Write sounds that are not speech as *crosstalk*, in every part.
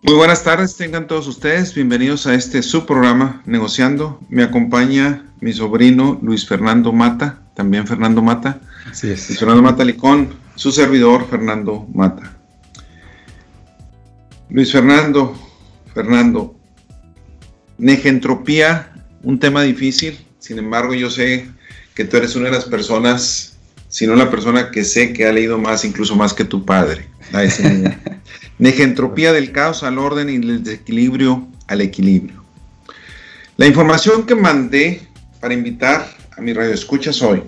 Muy buenas tardes, tengan todos ustedes. Bienvenidos a este subprograma Negociando. Me acompaña mi sobrino Luis Fernando Mata, también Fernando Mata. Así es. Luis Fernando Mata Licón, su servidor Fernando Mata. Luis Fernando, Fernando, negentropía, un tema difícil. Sin embargo, yo sé que tú eres una de las personas, si no la persona que sé que ha leído más, incluso más que tu padre, a ese. *laughs* Negentropía del caos al orden y del desequilibrio al equilibrio. La información que mandé para invitar a mi radio escuchas hoy.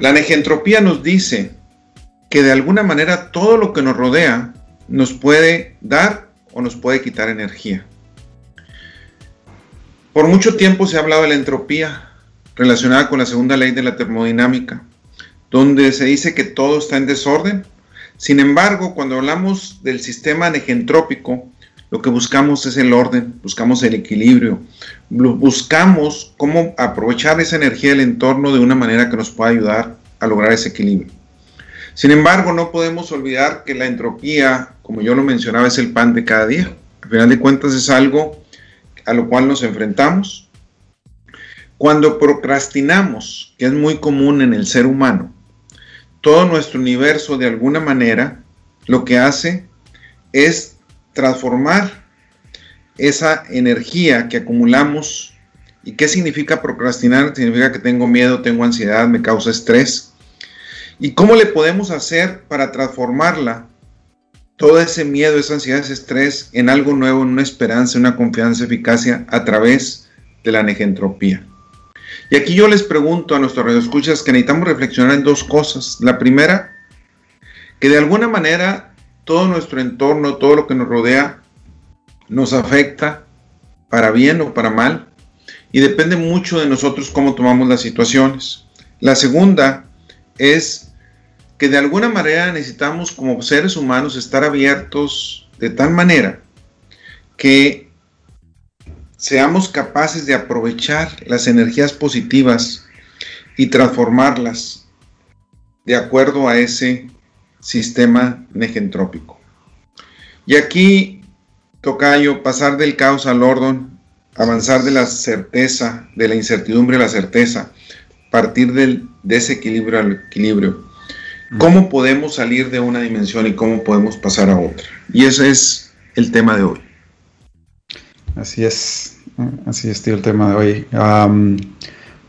La negentropía nos dice que de alguna manera todo lo que nos rodea nos puede dar o nos puede quitar energía. Por mucho tiempo se ha hablado de la entropía relacionada con la segunda ley de la termodinámica, donde se dice que todo está en desorden sin embargo, cuando hablamos del sistema negentrópico, lo que buscamos es el orden, buscamos el equilibrio, buscamos cómo aprovechar esa energía del entorno de una manera que nos pueda ayudar a lograr ese equilibrio. Sin embargo, no podemos olvidar que la entropía, como yo lo mencionaba, es el pan de cada día. Al final de cuentas es algo a lo cual nos enfrentamos. Cuando procrastinamos, que es muy común en el ser humano, todo nuestro universo de alguna manera lo que hace es transformar esa energía que acumulamos. ¿Y qué significa procrastinar? Significa que tengo miedo, tengo ansiedad, me causa estrés. ¿Y cómo le podemos hacer para transformarla? Todo ese miedo, esa ansiedad, ese estrés en algo nuevo, en una esperanza, una confianza, eficacia a través de la negentropía. Y aquí yo les pregunto a nuestros radioescuchas que necesitamos reflexionar en dos cosas. La primera, que de alguna manera todo nuestro entorno, todo lo que nos rodea, nos afecta para bien o para mal. Y depende mucho de nosotros cómo tomamos las situaciones. La segunda es que de alguna manera necesitamos como seres humanos estar abiertos de tal manera que seamos capaces de aprovechar las energías positivas y transformarlas de acuerdo a ese sistema negentrópico. Y aquí, Tocayo, pasar del caos al orden, avanzar de la certeza, de la incertidumbre a la certeza, partir del desequilibrio al equilibrio. ¿Cómo podemos salir de una dimensión y cómo podemos pasar a otra? Y ese es el tema de hoy. Así es, así es el tema de hoy.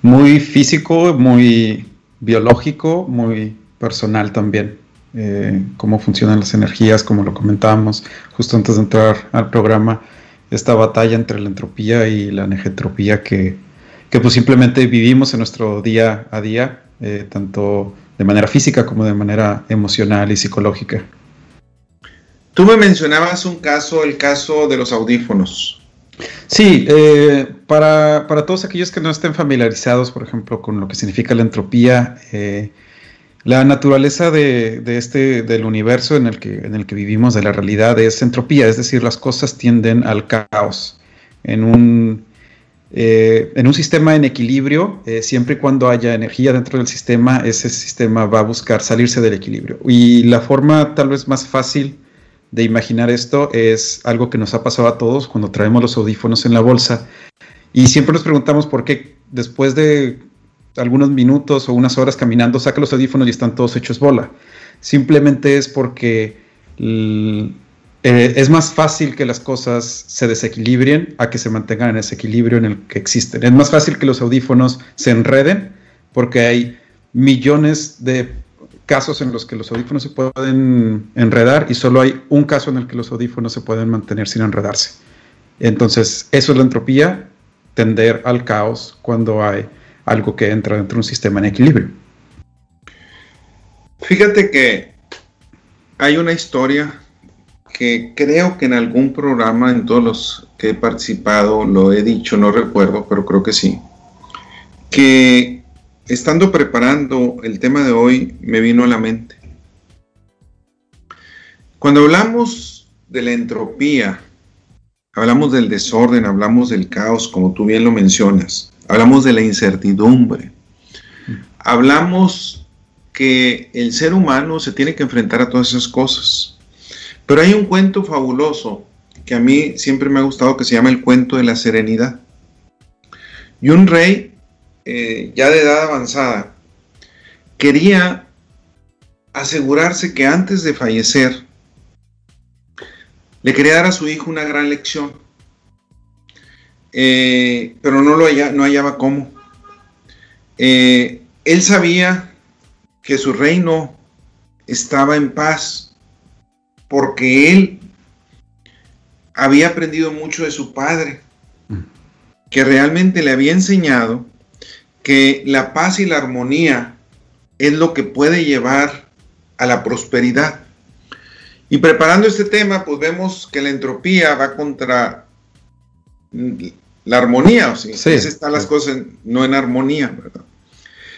muy físico, muy biológico, muy personal también. Eh, cómo funcionan las energías, como lo comentábamos justo antes de entrar al programa, esta batalla entre la entropía y la negentropía que, que pues simplemente vivimos en nuestro día a día, eh, tanto de manera física como de manera emocional y psicológica. Tú me mencionabas un caso, el caso de los audífonos. Sí, eh, para, todos aquellos que no estén familiarizados, por ejemplo, con lo que significa la entropía, eh, la naturaleza de, este, del universo en el, que, en el que vivimos, de la realidad, es entropía, es decir, las cosas tienden al caos. En un, eh, en un sistema en equilibrio, siempre y cuando haya energía dentro del sistema, ese sistema va a buscar salirse del equilibrio. Y la forma tal vez más fácil de imaginar esto es algo que nos ha pasado a todos cuando traemos los audífonos en la bolsa y siempre nos preguntamos por qué después de algunos minutos o unas horas caminando saca los audífonos y están todos hechos bola. Simplemente es porque eh, es más fácil que las cosas se desequilibren a que se mantengan en ese equilibrio en el que existen. Es más fácil que los audífonos se enreden porque hay millones de casos en los que los audífonos se pueden enredar y solo hay un caso en el que los audífonos se pueden mantener sin enredarse. Entonces, eso es la entropía, tender al caos cuando hay algo que entra dentro de un sistema en equilibrio. Fíjate que hay una historia que creo que en algún programa, en todos los que he participado, lo he dicho, no recuerdo, pero creo que sí, que estando preparando el tema de hoy, me vino a la mente. Cuando hablamos de la entropía, hablamos del desorden, hablamos del caos, como tú bien lo mencionas, hablamos de la incertidumbre, hablamos que el ser humano se tiene que enfrentar a todas esas cosas. Pero hay un cuento fabuloso que a mí siempre me ha gustado que se llama el cuento de la serenidad. Y un rey, eh, ya de edad avanzada, quería asegurarse que antes de fallecer, le quería dar a su hijo una gran lección, eh, pero no, lo no hallaba cómo. Eh, él sabía que su reino estaba en paz porque él había aprendido mucho de su padre, que realmente le había enseñado que la paz y la armonía es lo que puede llevar a la prosperidad. Y preparando este tema, pues vemos que la entropía va contra la armonía, o sea, sí, están las cosas no en armonía, ¿verdad?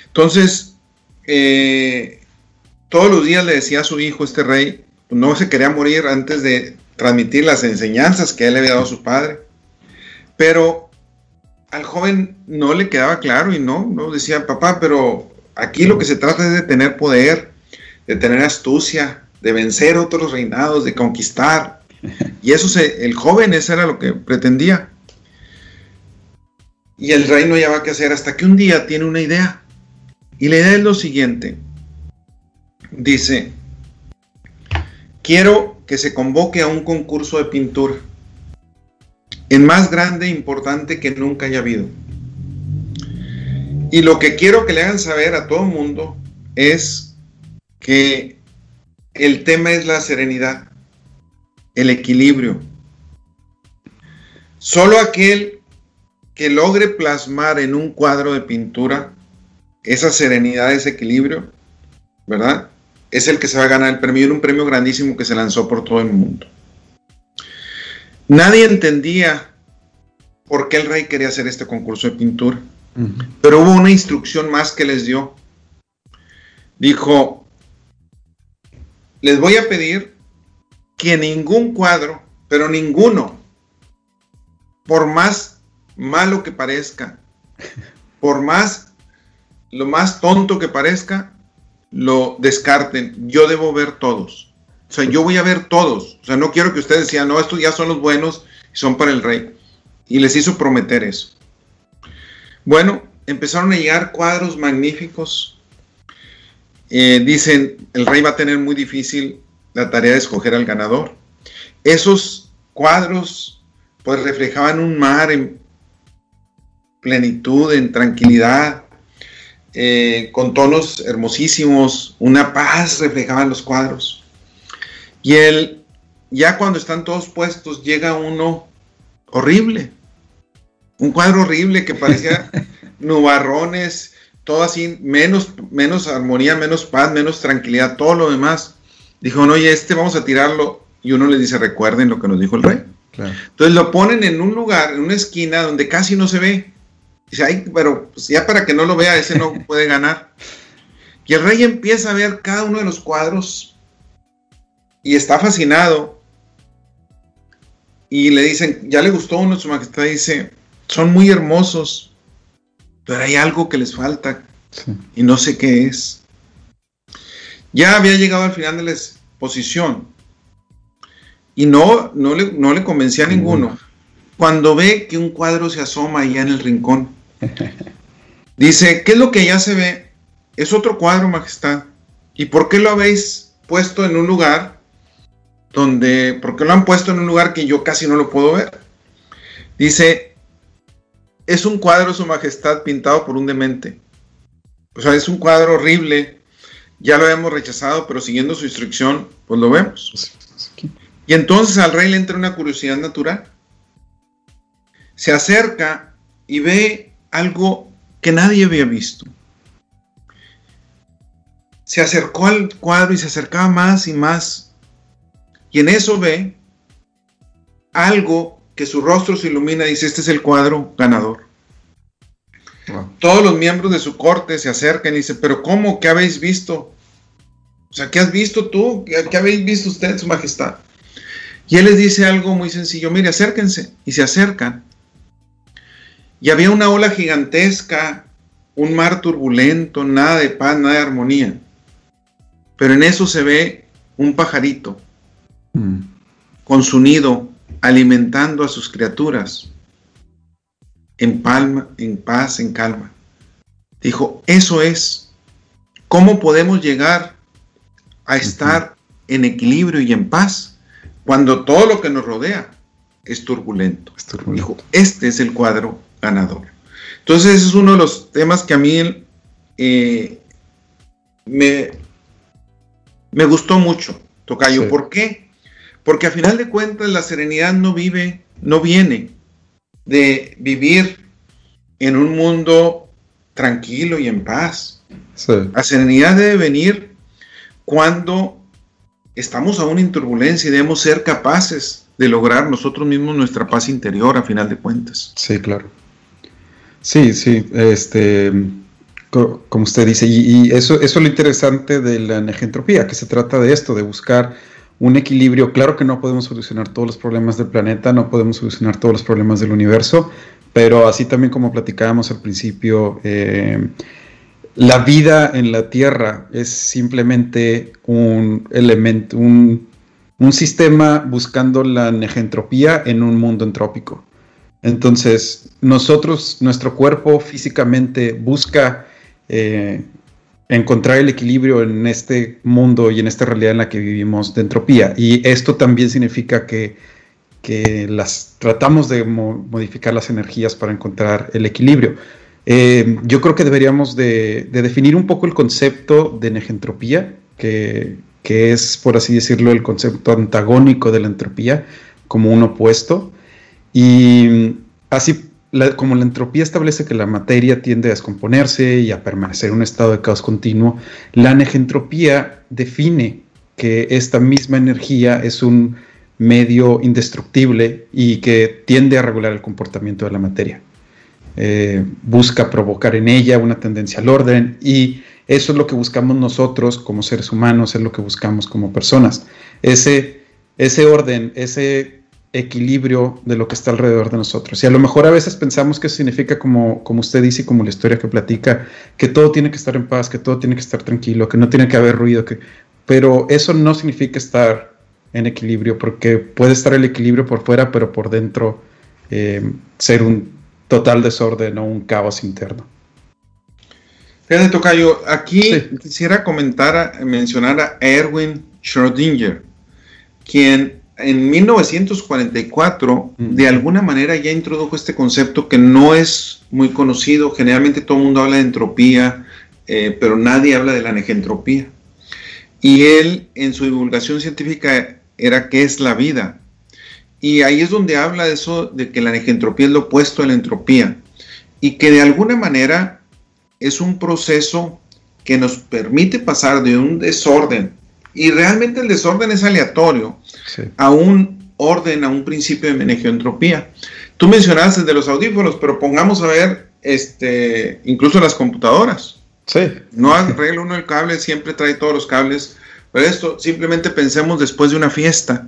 Entonces, eh, todos los días le decía a su hijo, este rey, no se quería morir antes de transmitir las enseñanzas que él le había dado a su padre. Pero al joven no le quedaba claro y no, no decía, papá, pero aquí lo que se trata es de tener poder, de tener astucia, de vencer otros reinados, de conquistar. Y eso se, el joven, eso era lo que pretendía. Y el rey no llevaba qué hacer hasta que un día tiene una idea. Y la idea es lo siguiente. Dice, quiero que se convoque a un concurso de pintura, el más grande e importante que nunca haya habido. Y lo que quiero que le hagan saber a todo el mundo es que el tema es la serenidad, el equilibrio. Solo aquel que logre plasmar en un cuadro de pintura esa serenidad, ese equilibrio, ¿verdad? Es el que se va a ganar el premio. Un premio grandísimo que se lanzó por todo el mundo. Nadie entendía por qué el rey quería hacer este concurso de pintura. Pero hubo una instrucción más que les dio. Dijo, les voy a pedir que ningún cuadro, pero ninguno, por más malo que parezca, por más lo más tonto que parezca, lo descarten. Yo debo ver todos. O sea, yo voy a ver todos. O sea, no quiero que ustedes decían, no, estos ya son los buenos y son para el rey. Y les hizo prometer eso. Bueno, empezaron a llegar cuadros magníficos. Eh, dicen, el rey va a tener muy difícil la tarea de escoger al ganador. Esos cuadros pues reflejaban un mar en plenitud, en tranquilidad, eh, con tonos hermosísimos, una paz reflejaban los cuadros. Y él, ya cuando están todos puestos, llega uno horrible, un cuadro horrible que parecía *laughs* nubarrones, todo así, menos, menos armonía, menos paz, menos tranquilidad, todo lo demás. Dijo, no, oye, este vamos a tirarlo. Y uno le dice, recuerden lo que nos dijo el rey. Entonces lo ponen en un lugar, en una esquina donde casi no se ve. Dice, ay, pero pues, ya para que no lo vea, ese no puede ganar. Y el rey empieza a ver cada uno de los cuadros y está fascinado. Y le dicen, ya le gustó uno, su majestad dice, son muy hermosos, pero hay algo que les falta y no sé qué es. Ya había llegado al final de la exposición y no, no, le, no le convencía a ninguno. Cuando ve que un cuadro se asoma allá en el rincón *laughs* Dice, ¿qué es lo que ya se ve? Es otro cuadro, Majestad. ¿Y por qué lo habéis puesto en un lugar donde, por qué lo han puesto en un lugar que yo casi no lo puedo ver? Dice, es un cuadro, Su Majestad, pintado por un demente. O sea, es un cuadro horrible. Ya lo habíamos rechazado, pero siguiendo su instrucción, pues lo vemos. Y entonces al rey le entra una curiosidad natural. Se acerca y ve algo que nadie había visto. Se acercó al cuadro y se acercaba más y más. Y en eso ve algo que su rostro se ilumina y dice, este es el cuadro ganador. Todos los miembros de su corte se acercan y dicen, pero ¿cómo? ¿Qué habéis visto? O sea, ¿qué has visto tú? ¿Qué, habéis visto usted, su majestad? Y él les dice algo muy sencillo, mire, acérquense. Y se acercan. Y había una ola gigantesca, un mar turbulento, nada de paz, nada de armonía. Pero en eso se ve un pajarito mm. con su nido, alimentando a sus criaturas, en palma, en paz, en calma. Dijo, eso es. ¿Cómo podemos llegar a estar en equilibrio y en paz cuando todo lo que nos rodea es turbulento? Dijo, este es el cuadro ganador. Entonces, ese es uno de los temas que a mí eh, me, me gustó mucho, Tocayo. ¿Por qué? Porque a final de cuentas la serenidad no vive, no viene de vivir en un mundo tranquilo y en paz. La serenidad debe venir cuando estamos aún en turbulencia y debemos ser capaces de lograr nosotros mismos nuestra paz interior a final de cuentas. Sí, claro. Sí, sí, este, como usted dice, y, eso, eso es lo interesante de la negentropía, que se trata de esto, de buscar un equilibrio. Claro que no podemos solucionar todos los problemas del planeta, no podemos solucionar todos los problemas del universo, pero así también como platicábamos al principio, eh, la vida en la Tierra es simplemente un elemento, un, un sistema buscando la negentropía en un mundo entrópico. Entonces, nosotros, nuestro cuerpo físicamente busca eh, encontrar el equilibrio en este mundo y en esta realidad en la que vivimos de entropía. Y esto también significa que, las tratamos de modificar las energías para encontrar el equilibrio. Eh, yo creo que deberíamos de, definir un poco el concepto de negentropía, que, que es, por así decirlo, el concepto antagónico de la entropía, como un opuesto. Y así como la entropía establece que la materia tiende a descomponerse y a permanecer en un estado de caos continuo, la negentropía define que esta misma energía es un medio indestructible y que tiende a regular el comportamiento de la materia. Eh, busca provocar en ella una tendencia al orden y eso es lo que buscamos nosotros como seres humanos, es lo que buscamos como personas. Ese, ese orden, ese equilibrio de lo que está alrededor de nosotros. Y a lo mejor a veces pensamos que significa, como, como usted dice y como la historia que platica, que todo tiene que estar en paz, que todo tiene que estar tranquilo, que no tiene que haber ruido, que... pero eso no significa estar en equilibrio, porque puede estar el equilibrio por fuera, pero por dentro eh, ser un total desorden o un caos interno. Fíjate, Tocayo, aquí quisiera comentar, mencionar a Erwin Schrödinger, quien en 1944 mm. de alguna manera ya introdujo este concepto que no es muy conocido. Generalmente todo el mundo habla de entropía, eh, pero nadie habla de la negentropía. Y él en su divulgación científica era qué es la vida. Y ahí es donde habla de eso, de que la negentropía es lo opuesto a la entropía. Y que de alguna manera es un proceso que nos permite pasar de un desorden y realmente el desorden es aleatorio a un orden, a un principio de entropía. Tú mencionaste de los audífonos, pero pongamos a ver este, incluso las computadoras. Sí. No arregla uno el cable, siempre trae todos los cables. Pero esto, simplemente pensemos después de una fiesta.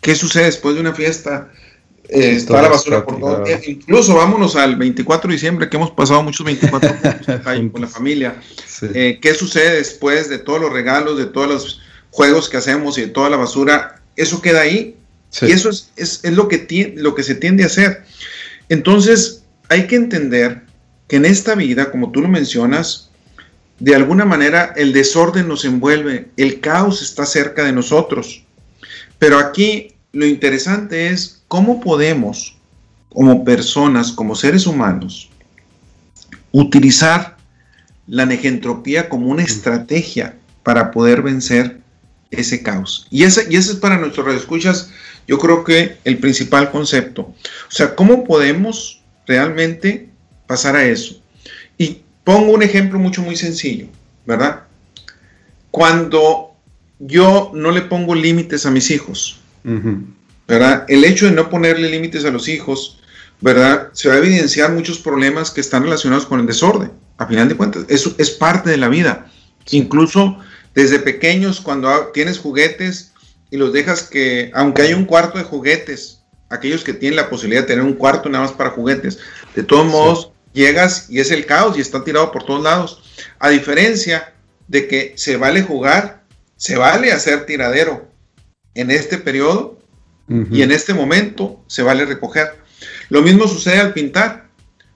¿Qué sucede después de una fiesta? Eh, está la basura por todo. Incluso vámonos al 24 de diciembre, que hemos pasado muchos 24 *laughs* con la familia. Eh, ¿Qué sucede después de todos los regalos, de todos los juegos que hacemos y toda la basura, eso queda ahí. Y eso es, es, es lo, que lo que se tiende a hacer. Entonces, hay que entender que en esta vida, como tú lo mencionas, de alguna manera el desorden nos envuelve, el caos está cerca de nosotros. Pero aquí lo interesante es cómo podemos, como personas, como seres humanos, utilizar la negentropía como una estrategia para poder vencer ese caos. Y ese, y ese es para nuestros escuchas yo creo que el principal concepto. O sea, ¿cómo podemos realmente pasar a eso? Y pongo un ejemplo mucho, muy sencillo, ¿verdad? Cuando yo no le pongo límites a mis hijos, ¿verdad? El hecho de no ponerle límites a los hijos, ¿verdad? Se va a evidenciar muchos problemas que están relacionados con el desorden. A final de cuentas, eso es parte de la vida. Incluso desde pequeños, cuando tienes juguetes y los dejas que, aunque hay un cuarto de juguetes, aquellos que tienen la posibilidad de tener un cuarto nada más para juguetes, de todos modos llegas y es el caos y está tirado por todos lados. A diferencia de que se vale jugar, se vale hacer tiradero, en este periodo y en este momento se vale recoger. Lo mismo sucede al pintar.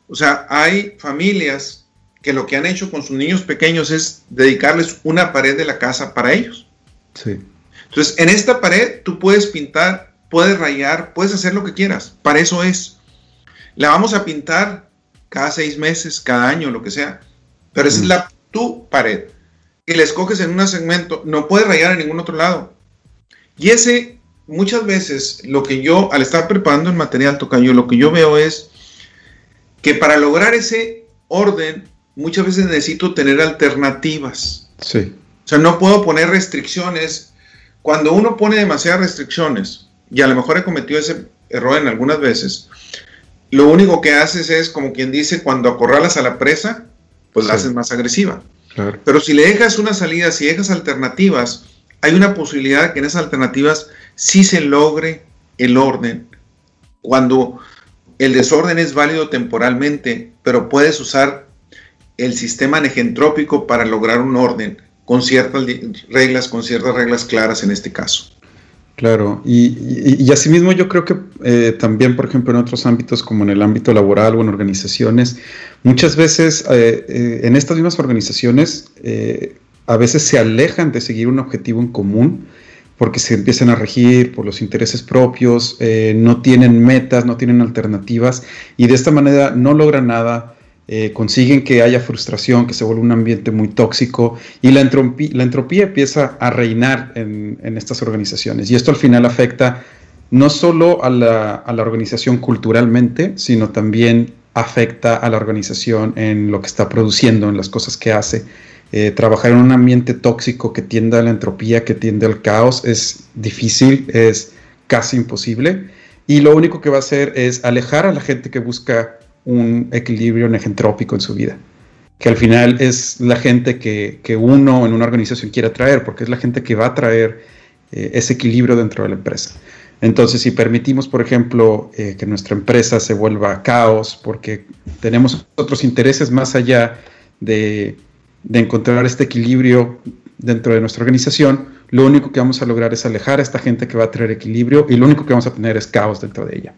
O sea, hay familias que lo que han hecho con sus niños pequeños es dedicarles una pared de la casa para ellos. Sí. Entonces, en esta pared tú puedes pintar, puedes rayar, puedes hacer lo que quieras. Para eso es. La vamos a pintar cada seis meses, cada año, lo que sea. Pero esa es la tu pared. Y la escoges en un segmento, no puedes rayar en ningún otro lado. Y ese, muchas veces, lo que yo, al estar preparando el material tocayo, lo que yo veo es que para lograr ese orden, muchas veces necesito tener alternativas. Sí. O sea, no puedo poner restricciones. Cuando uno pone demasiadas restricciones, y a lo mejor he cometido ese error en algunas veces, lo único que haces es, como quien dice, cuando acorralas a la presa, pues la haces más agresiva. Pero si le dejas una salida, si dejas alternativas, hay una posibilidad que en esas alternativas sí se logre el orden. Cuando el desorden es válido temporalmente, pero puedes usar el sistema negentrópico para lograr un orden con ciertas reglas, con ciertas reglas claras en este caso. Claro, y, y, asimismo yo creo que eh, también, por ejemplo, en otros ámbitos como en el ámbito laboral o en organizaciones, muchas veces eh, eh, en estas mismas organizaciones a veces se alejan de seguir un objetivo en común porque se empiezan a regir por los intereses propios, no tienen metas, no tienen alternativas y de esta manera no logran nada eh, consiguen que haya frustración, que se vuelva un ambiente muy tóxico y la entropía, la entropía empieza a reinar en, estas organizaciones. Y esto al final afecta no solo a la, organización culturalmente, sino también afecta a la organización en lo que está produciendo, en las cosas que hace. Eh, trabajar en un ambiente tóxico que tienda a la entropía, que tiende al caos, es difícil, es casi imposible. Y lo único que va a hacer es alejar a la gente que busca un equilibrio negentrópico en su vida, que al final es la gente que, uno en una organización quiere atraer, porque es la gente que va a traer eh, ese equilibrio dentro de la empresa. Entonces, si permitimos, por ejemplo, eh, que nuestra empresa se vuelva caos porque tenemos otros intereses más allá de, de, encontrar este equilibrio dentro de nuestra organización, lo único que vamos a lograr es alejar a esta gente que va a traer equilibrio y lo único que vamos a tener es caos dentro de ella.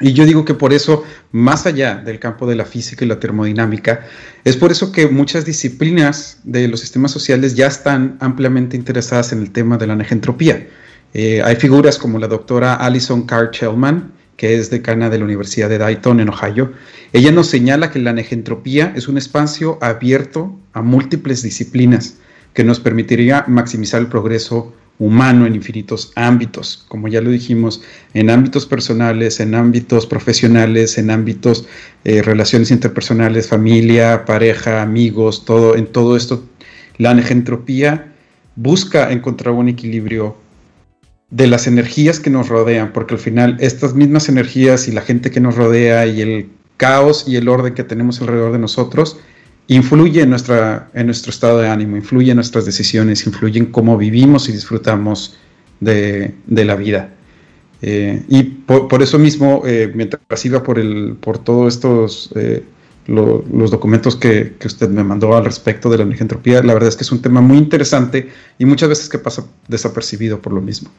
Y yo digo que por eso, más allá del campo de la física y la termodinámica, es por eso que muchas disciplinas de los sistemas sociales ya están ampliamente interesadas en el tema de la negentropía. Eh, hay figuras como la doctora Alison Carr Chellman, que es decana de la Universidad de Dayton en Ohio. Ella nos señala que la negentropía es un espacio abierto a múltiples disciplinas que nos permitiría maximizar el progreso humano en infinitos ámbitos, como ya lo dijimos, en ámbitos personales, en ámbitos profesionales, en ámbitos eh, relaciones interpersonales, familia, pareja, amigos, todo, en todo esto, la negentropía busca encontrar un equilibrio de las energías que nos rodean, porque al final estas mismas energías y la gente que nos rodea y el caos y el orden que tenemos alrededor de nosotros influye en, nuestra, en nuestro estado de ánimo, influye en nuestras decisiones, influye en cómo vivimos y disfrutamos de, la vida. Eh, y por, eso mismo, eh, mientras iba por, el, por todos estos, eh, los documentos que, usted me mandó al respecto de la negentropía, la verdad es que es un tema muy interesante y muchas veces que pasa desapercibido por lo mismo.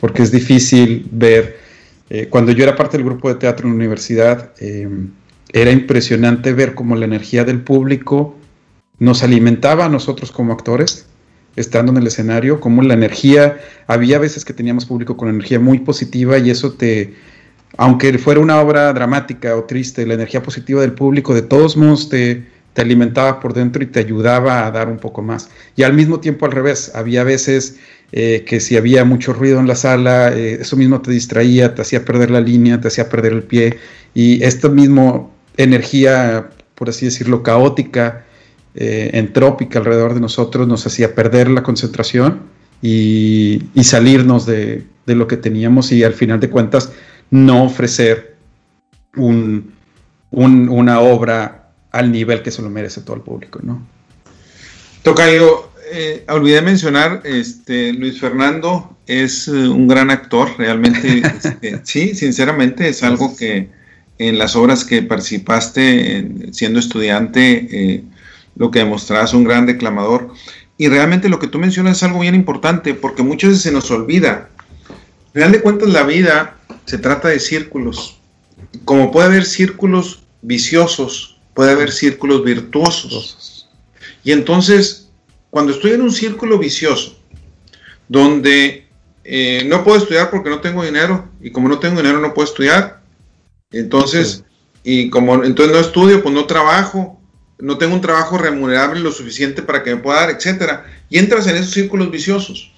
porque es difícil ver, cuando yo era parte del grupo de teatro en la universidad, era impresionante ver cómo la energía del público nos alimentaba a nosotros como actores, estando en el escenario, como la energía, había veces que teníamos público con energía muy positiva y eso te, aunque fuera una obra dramática o triste, la energía positiva del público de todos modos te, te alimentaba por dentro y te ayudaba a dar un poco más. Y al mismo tiempo al revés, había veces eh, que si había mucho ruido en la sala, eh, eso mismo te distraía, te hacía perder la línea, te hacía perder el pie. Y esto mismo energía, por así decirlo, caótica, eh, entrópica alrededor de nosotros, nos hacía perder la concentración y, salirnos de, lo que teníamos y al final de cuentas no ofrecer una obra al nivel que se lo merece todo el público, ¿no? Tocayo, eh, olvidé mencionar, este, Luis Fernando es eh, un gran actor, realmente, *laughs* este, sí, sinceramente es algo que, en las obras que participaste siendo estudiante, eh, lo que demostrabas un gran declamador. y realmente lo que tú mencionas es algo bien importante porque muchas veces se nos olvida. Al final de cuentas, la vida se trata de círculos. Como puede haber círculos viciosos, puede haber círculos virtuosos. Y entonces, cuando estoy en un círculo vicioso, donde eh, no puedo estudiar porque no tengo dinero, y como no tengo dinero no puedo estudiar, entonces, y como entonces no estudio, pues no trabajo, no tengo un trabajo remunerable lo suficiente para que me pueda dar, etcétera, y entras en esos círculos viciosos.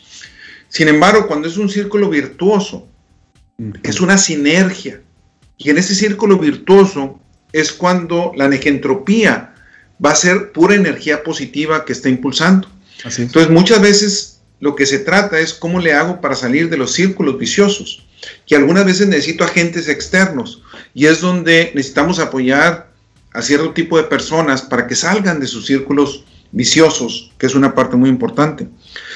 Sin embargo, cuando es un círculo virtuoso, es una sinergia, y en ese círculo virtuoso es cuando la negentropía va a ser pura energía positiva que está impulsando. Entonces, muchas veces lo que se trata es cómo le hago para salir de los círculos viciosos, que algunas veces necesito agentes externos, y es donde necesitamos apoyar a cierto tipo de personas para que salgan de sus círculos viciosos, que es una parte muy importante.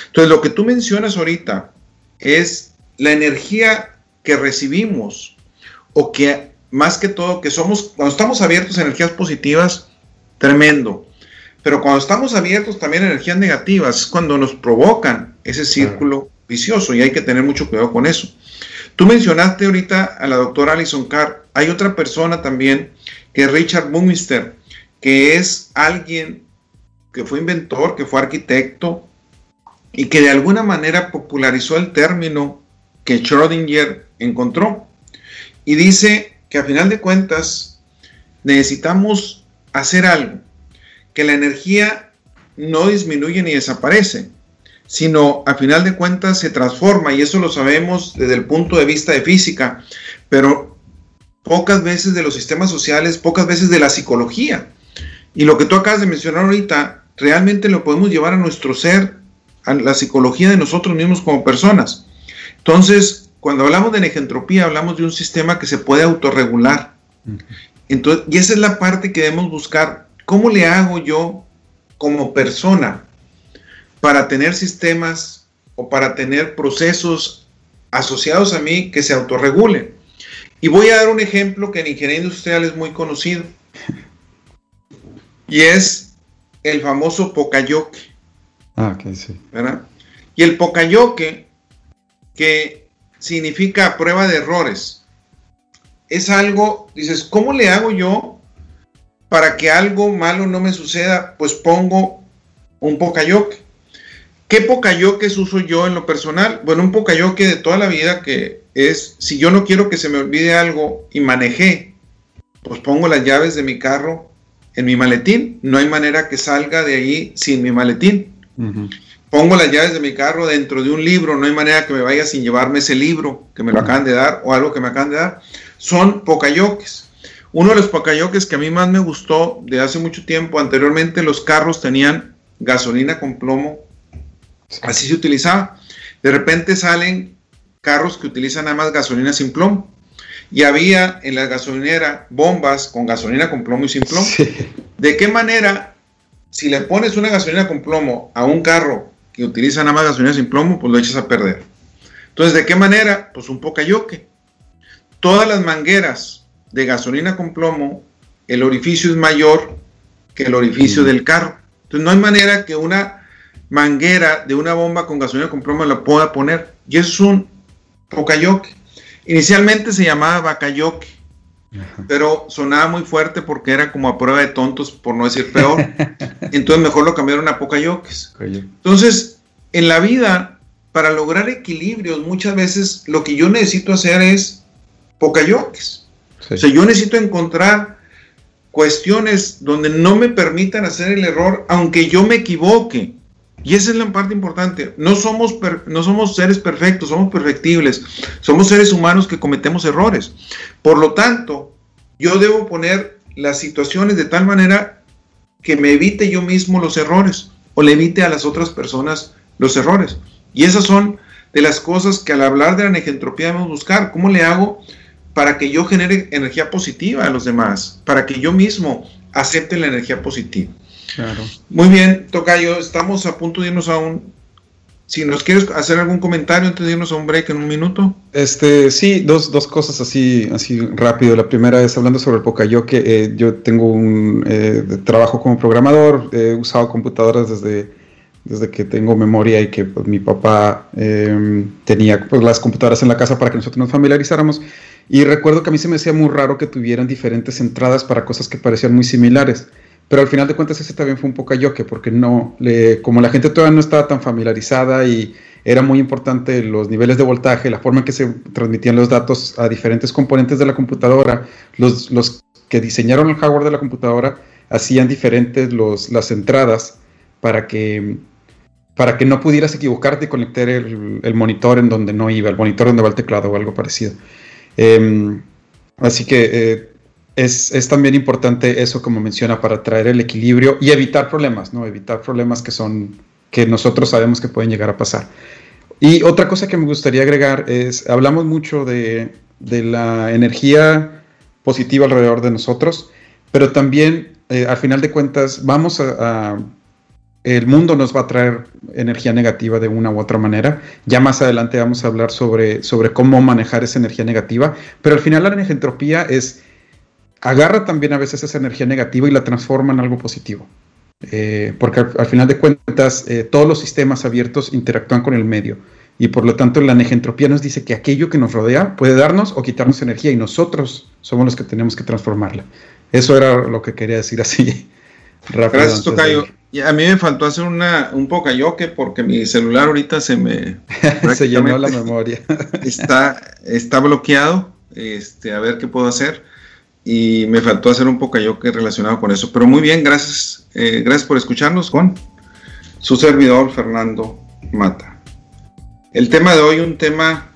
Entonces, lo que tú mencionas ahorita es la energía que recibimos o que más que todo que somos, cuando estamos abiertos a energías positivas, tremendo. Pero cuando estamos abiertos también a energías negativas, es cuando nos provocan ese círculo vicioso y hay que tener mucho cuidado con eso. Tú mencionaste ahorita a la doctora Alison Carr. Hay otra persona también que Richard Bumister, que es alguien que fue inventor, que fue arquitecto y que de alguna manera popularizó el término que Schrödinger encontró. Y dice que a final de cuentas necesitamos hacer algo, que la energía no disminuye ni desaparece, sino a final de cuentas se transforma y eso lo sabemos desde el punto de vista de física, pero pocas veces de los sistemas sociales, pocas veces de la psicología. Y lo que tú acabas de mencionar ahorita, realmente lo podemos llevar a nuestro ser, a la psicología de nosotros mismos como personas. Entonces, cuando hablamos de negentropía, hablamos de un sistema que se puede autorregular. Entonces, y esa es la parte que debemos buscar. ¿Cómo le hago yo como persona para tener sistemas o para tener procesos asociados a mí que se autorregulen? Y voy a dar un ejemplo que en ingeniería industrial es muy conocido. Y es el famoso Pocayoke. Ah, ok, sí. ¿verdad? Y el Pocayoke, que significa prueba de errores, es algo, dices, ¿cómo le hago yo para que algo malo no me suceda? Pues pongo un Pocayoke. ¿Qué Pocayoques uso yo en lo personal? Bueno, un Pocayoke de toda la vida que es, si yo no quiero que se me olvide algo y manejé, pues pongo las llaves de mi carro en mi maletín. No hay manera que salga de ahí sin mi maletín. Pongo las llaves de mi carro dentro de un libro. No hay manera que me vaya sin llevarme ese libro que me lo acaban de dar o algo que me acaban de dar. Son pocayoques. Uno de los pocayoques que a mí más me gustó de hace mucho tiempo, anteriormente los carros tenían gasolina con plomo. Así se utilizaba. De repente salen carros que utilizan nada más gasolina sin plomo. Y había en la gasolinera bombas con gasolina con plomo y sin plomo. ¿De qué manera, si le pones una gasolina con plomo a un carro que utiliza nada más gasolina sin plomo, pues lo echas a perder? Entonces, ¿de qué manera? Pues un pocayoque. Todas las mangueras de gasolina con plomo, el orificio es mayor que el orificio mm. del carro. Entonces, no hay manera que una manguera de una bomba con gasolina con plomo la pueda poner. Y eso es un Pocayoque. Inicialmente se llamaba Bacayoque, pero sonaba muy fuerte porque era como a prueba de tontos, por no decir peor. *laughs* Entonces mejor lo cambiaron a Pocayoques. Entonces, en la vida, para lograr equilibrios, muchas veces lo que yo necesito hacer es Pocayoques. O sea, yo necesito encontrar cuestiones donde no me permitan hacer el error, aunque yo me equivoque. Y esa es la parte importante. No somos, no somos seres perfectos, somos perfectibles. Somos seres humanos que cometemos errores. Por lo tanto, yo debo poner las situaciones de tal manera que me evite yo mismo los errores o le evite a las otras personas los errores. Y esas son de las cosas que al hablar de la negentropía debemos buscar. ¿Cómo le hago para que yo genere energía positiva a los demás? Para que yo mismo acepte la energía positiva. Muy bien, Tocayo, estamos a punto de irnos a un... Si nos quieres hacer algún comentario antes de irnos a un break en un minuto. Este, sí, dos, dos cosas así, así rápido. La primera es hablando sobre el Pocayo, que eh, yo tengo un eh, trabajo como programador, he usado computadoras desde desde que tengo memoria y que pues, mi papá em, tenía pues, las computadoras en la casa para que nosotros nos familiarizáramos. Y recuerdo que a mí se me hacía muy raro que tuvieran diferentes entradas para cosas que parecían muy similares. Pero al final de cuentas ese también fue un poco yoke, porque no, como la gente todavía no estaba tan familiarizada y era muy importante los niveles de voltaje, la forma en que se transmitían los datos a diferentes componentes de la computadora, los, que diseñaron el hardware de la computadora hacían diferentes las entradas para que, para que no pudieras equivocarte y conectar el, monitor en donde no iba, el monitor donde va el teclado o algo parecido. Em, así que eh, es, también importante eso, como menciona, para traer el equilibrio y evitar problemas, ¿no? Evitar problemas que son, que nosotros sabemos que pueden llegar a pasar. Y otra cosa que me gustaría agregar es, hablamos mucho de, la energía positiva alrededor de nosotros, pero también, eh, al final de cuentas, vamos a, el mundo nos va a traer energía negativa de una u otra manera. Ya más adelante vamos a hablar sobre, sobre cómo manejar esa energía negativa, pero al final la entropía es agarra también a veces esa energía negativa y la transforma en algo positivo. Eh, porque al, final de cuentas eh, todos los sistemas abiertos interactúan con el medio y por lo tanto la negentropía nos dice que aquello que nos rodea puede darnos o quitarnos energía y nosotros somos los que tenemos que transformarla. Eso era lo que quería decir así. Rápido Gracias, Tocayo. a mí me faltó hacer una, un yoke porque mi celular ahorita se me... *laughs* se llenó la memoria. *laughs* está, está bloqueado. Este, a ver qué puedo hacer y me faltó hacer un poco yo que relacionado con eso. Pero muy bien, gracias, eh, gracias por escucharnos con su servidor Fernando Mata. El tema de hoy, un tema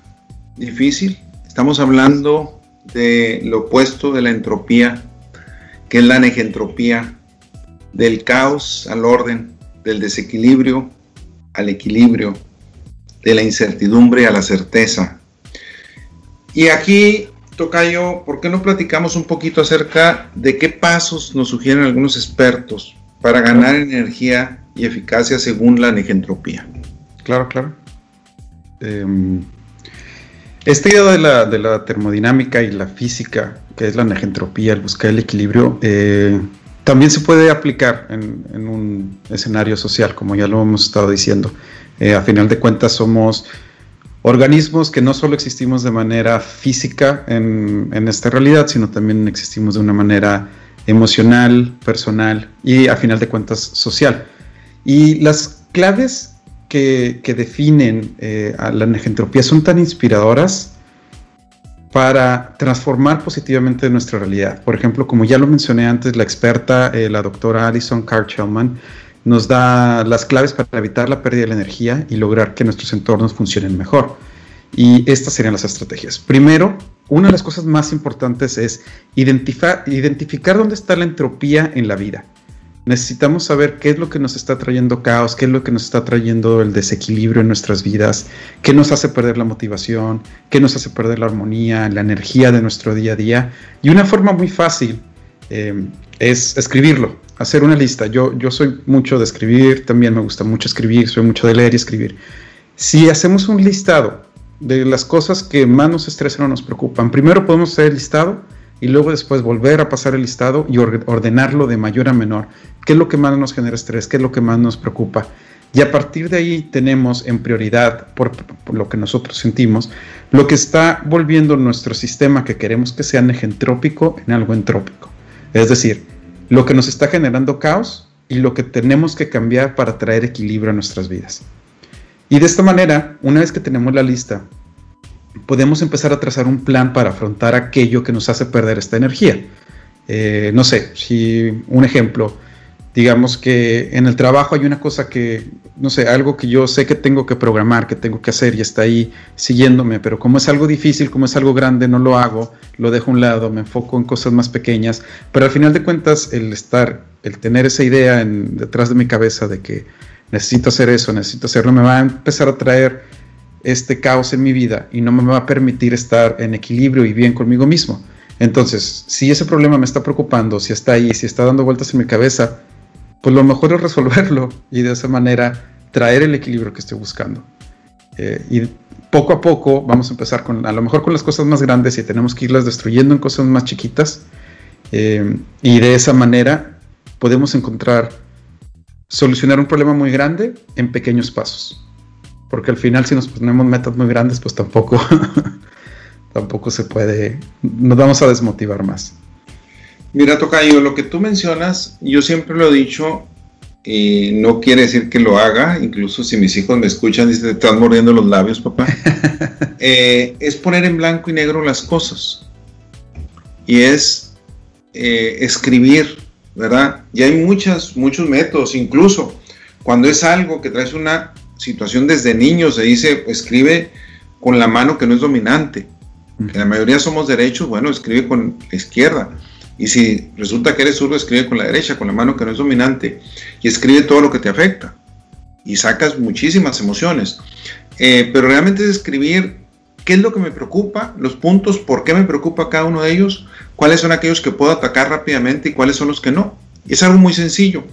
difícil. Estamos hablando de lo opuesto de la entropía, que es la negentropía, del caos al orden, del desequilibrio al equilibrio, de la incertidumbre a la certeza. Y aquí Tocayo, ¿por qué no platicamos un poquito acerca de qué pasos nos sugieren algunos expertos para ganar energía y eficacia según la negentropía? Claro, claro. Em, esta idea de la, de la, termodinámica y la física, que es la negentropía, el buscar el equilibrio, eh, también se puede aplicar en, un escenario social, como ya lo hemos estado diciendo. Eh, a final de cuentas somos organismos que no solo existimos de manera física en, esta realidad, sino también existimos de una manera emocional, personal y a final de cuentas social. Y las claves que, definen eh, a la negentropía son tan inspiradoras para transformar positivamente nuestra realidad. Por ejemplo, como ya lo mencioné antes, la experta, eh, la doctora Alison Carr-Chellman, nos da las claves para evitar la pérdida de la energía y lograr que nuestros entornos funcionen mejor. Y estas serían las estrategias. Primero, una de las cosas más importantes es identificar dónde está la entropía en la vida. Necesitamos saber qué es lo que nos está trayendo caos, qué es lo que nos está trayendo el desequilibrio en nuestras vidas, qué nos hace perder la motivación, qué nos hace perder la armonía, la energía de nuestro día a día. Y una forma muy fácil eh, es escribirlo, hacer una lista. Yo, yo soy mucho de escribir, también me gusta mucho escribir, soy mucho de leer y escribir. Si hacemos un listado de las cosas que más nos estresan o nos preocupan, primero podemos hacer el listado y luego después volver a pasar el listado y ordenarlo de mayor a menor. ¿Qué es lo que más nos genera estrés? ¿Qué es lo que más nos preocupa? Y a partir de ahí tenemos en prioridad, por, lo que nosotros sentimos, lo que está volviendo nuestro sistema que queremos que sea negentrópico en algo entrópico. Es decir, lo que nos está generando caos y lo que tenemos que cambiar para traer equilibrio a nuestras vidas. Y de esta manera, una vez que tenemos la lista, podemos empezar a trazar un plan para afrontar aquello que nos hace perder esta energía. Eh, no sé, si un ejemplo, digamos que en el trabajo hay una cosa que, no sé, algo que yo sé que tengo que programar, que tengo que hacer y está ahí siguiéndome, pero como es algo difícil, como es algo grande, no lo hago, lo dejo a un lado, me enfoco en cosas más pequeñas, pero al final de cuentas el estar, el tener esa idea en, detrás de mi cabeza de que necesito hacer eso, necesito hacerlo, me va a empezar a traer este caos en mi vida y no me va a permitir estar en equilibrio y bien conmigo mismo. Entonces, si ese problema me está preocupando, si está ahí, si está dando vueltas en mi cabeza, pues lo mejor es resolverlo *laughs* y de esa manera traer el equilibrio que estoy buscando. Eh, y poco a poco vamos a empezar con, a lo mejor con las cosas más grandes y tenemos que irlas destruyendo en cosas más chiquitas. Eh, y de esa manera podemos encontrar solucionar un problema muy grande en pequeños pasos. Porque al final si nos ponemos metas muy grandes, pues tampoco, *laughs* tampoco se puede, nos vamos a desmotivar más. Mira, Tocayo, lo que tú mencionas, yo siempre lo he dicho, y no quiere decir que lo haga, incluso si mis hijos me escuchan, dicen, te están mordiendo los labios, papá, *laughs* eh, es poner en blanco y negro las cosas. Y es eh, escribir, ¿verdad? Y hay muchas, muchos métodos, incluso cuando es algo que traes una situación desde niño, se dice, escribe con la mano que no es dominante. En la mayoría somos derechos, bueno, escribe con la izquierda. Y si resulta que eres zurdo, escribe con la derecha, con la mano que no es dominante. Y escribe todo lo que te afecta. Y sacas muchísimas emociones. Eh, pero realmente es escribir qué es lo que me preocupa, los puntos, por qué me preocupa cada uno de ellos, cuáles son aquellos que puedo atacar rápidamente y cuáles son los que no. es algo muy sencillo.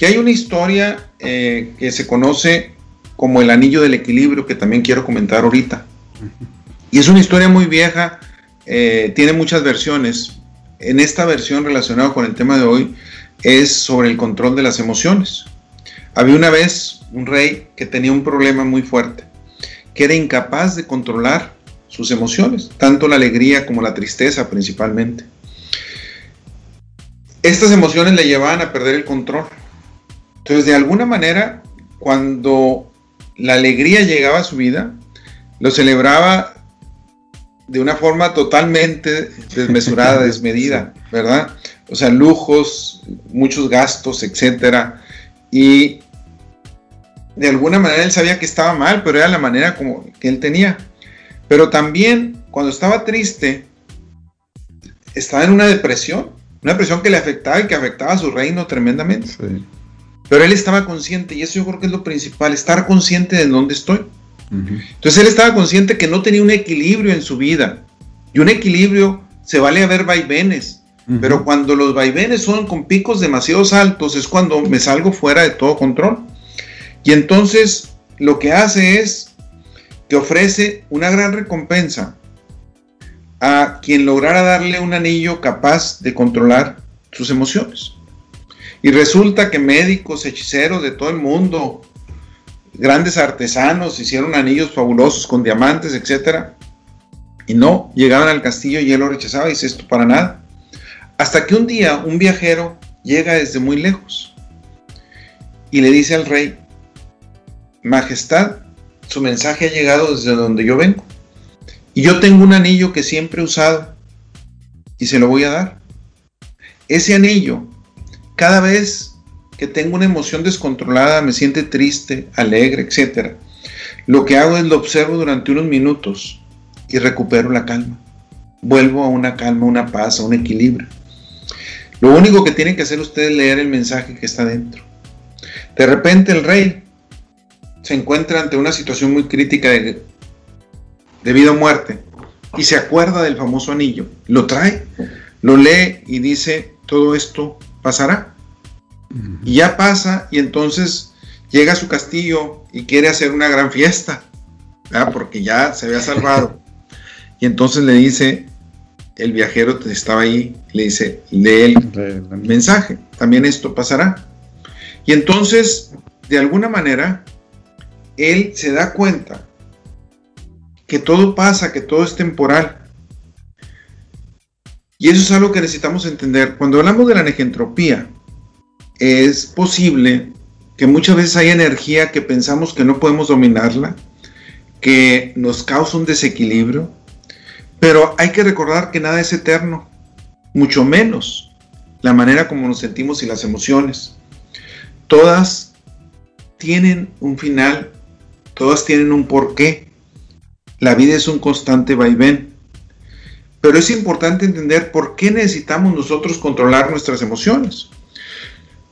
Y hay una historia eh, que se conoce como el anillo del equilibrio que también quiero comentar ahorita. Y es una historia muy vieja, eh, tiene muchas versiones. En esta versión relacionada con el tema de hoy es sobre el control de las emociones. Había una vez un rey que tenía un problema muy fuerte, que era incapaz de controlar sus emociones, tanto la alegría como la tristeza principalmente. Estas emociones le llevaban a perder el control. Entonces, de alguna manera, cuando la alegría llegaba a su vida, lo celebraba de una forma totalmente desmesurada, *laughs* desmedida, ¿verdad? O sea, lujos, muchos gastos, etcétera. Y de alguna manera él sabía que estaba mal, pero era la manera como que él tenía. Pero también cuando estaba triste, estaba en una depresión, una depresión que le afectaba y que afectaba a su reino tremendamente. Pero él estaba consciente, y eso yo creo que es lo principal, estar consciente de dónde estoy. Entonces él estaba consciente que no tenía un equilibrio en su vida. Y un equilibrio se vale a ver vaivenes. Pero cuando los vaivenes son con picos demasiado altos es cuando me salgo fuera de todo control. Y entonces lo que hace es te ofrece una gran recompensa a quien lograra darle un anillo capaz de controlar sus emociones. Y resulta que médicos, hechiceros de todo el mundo, grandes artesanos hicieron anillos fabulosos con diamantes, etc. Y no, llegaban al castillo y él lo rechazaba y dice esto para nada. Hasta que un día un viajero llega desde muy lejos y le dice al rey, Majestad, su mensaje ha llegado desde donde yo vengo. Y yo tengo un anillo que siempre he usado y se lo voy a dar. Ese anillo, cada vez que tengo una emoción descontrolada, me siente triste, alegre, etc. Lo que hago es lo observo durante unos minutos y recupero la calma. Vuelvo a una calma, una paz, a un equilibrio. Lo único que tienen que hacer ustedes es leer el mensaje que está dentro. De repente el rey se encuentra ante una situación muy crítica de, vida o muerte y se acuerda del famoso anillo, lo trae, lo lee y dice, todo esto pasará. Y ya pasa y entonces llega a su castillo y quiere hacer una gran fiesta, porque ya se había salvado. *laughs* y entonces le dice, el viajero estaba ahí, le dice, lee el mensaje, también esto pasará. Y entonces, de alguna manera, él se da cuenta que todo pasa, que todo es temporal. Y eso es algo que necesitamos entender. Cuando hablamos de la negentropía, es posible que muchas veces hay energía que pensamos que no podemos dominarla, que nos causa un desequilibrio, pero hay que recordar que nada es eterno, mucho menos la manera como nos sentimos y las emociones. Todas tienen un final todas tienen un porqué. La vida es un constante vaivén. Pero es importante entender por qué necesitamos nosotros controlar nuestras emociones.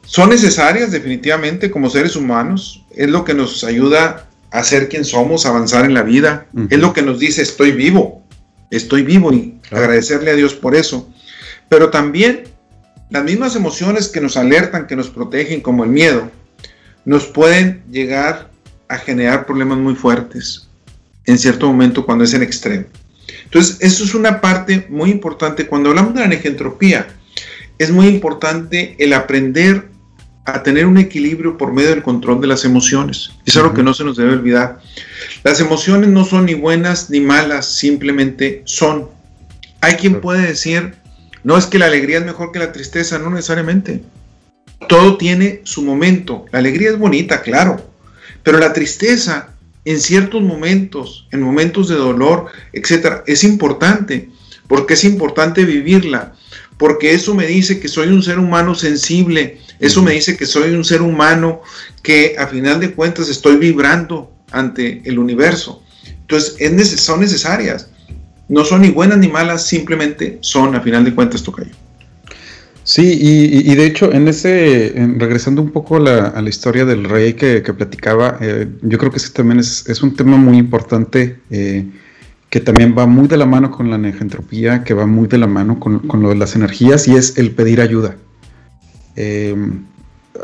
Son necesarias definitivamente como seres humanos. Es lo que nos ayuda a ser quien somos, a avanzar en la vida. Es lo que nos dice estoy vivo. Estoy vivo y agradecerle a Dios por eso. Pero también las mismas emociones que nos alertan, que nos protegen, como el miedo, nos pueden llegar a generar problemas muy fuertes en cierto momento cuando es en extremo. Entonces, eso es una parte muy importante. Cuando hablamos de la negentropía, es muy importante el aprender a tener un equilibrio por medio del control de las emociones. Es algo que no se nos debe olvidar. Las emociones no son ni buenas ni malas, simplemente son. Hay quien puede decir, no es que la alegría es mejor que la tristeza, no necesariamente. Todo tiene su momento. La alegría es bonita, claro, pero la tristeza en ciertos momentos, en momentos de dolor, etcétera, es importante, porque es importante vivirla, porque eso me dice que soy un ser humano sensible, eso me dice que soy un ser humano que a final de cuentas estoy vibrando ante el universo. Entonces, es son necesarias. No son ni buenas ni malas, simplemente son a final de cuentas tocayo. Sí, y, de hecho, en ese, regresando un poco a la, historia del rey que, platicaba, eh, yo creo que ese también es, un tema muy importante eh, que también va muy de la mano con la negentropía, que va muy de la mano con, lo de las energías, y es el pedir ayuda. Eh,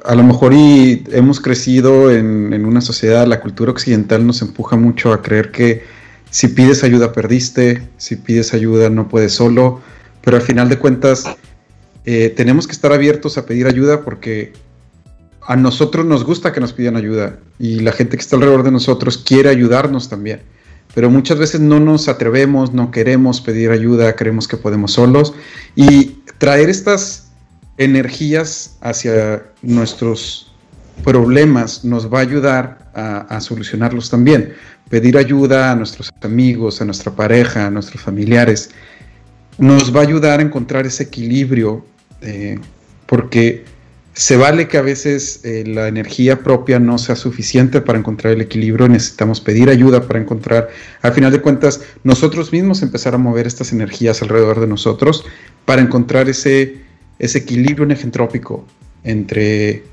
a lo mejor y hemos crecido en, en, una sociedad, la cultura occidental nos empuja mucho a creer que si pides ayuda perdiste, si pides ayuda no puedes solo, pero al final de cuentas eh, tenemos que estar abiertos a pedir ayuda porque a nosotros nos gusta que nos pidan ayuda y la gente que está alrededor de nosotros quiere ayudarnos también. Pero muchas veces no nos atrevemos, no queremos pedir ayuda, creemos que podemos solos y traer estas energías hacia nuestros problemas nos va a ayudar a, a, solucionarlos también. Pedir ayuda a nuestros amigos, a nuestra pareja, a nuestros familiares, nos va a ayudar a encontrar ese equilibrio eh, porque se vale que a veces eh, la energía propia no sea suficiente para encontrar el equilibrio, necesitamos pedir ayuda para encontrar, al final de cuentas, nosotros mismos empezar a mover estas energías alrededor de nosotros para encontrar ese, ese equilibrio negentrópico entre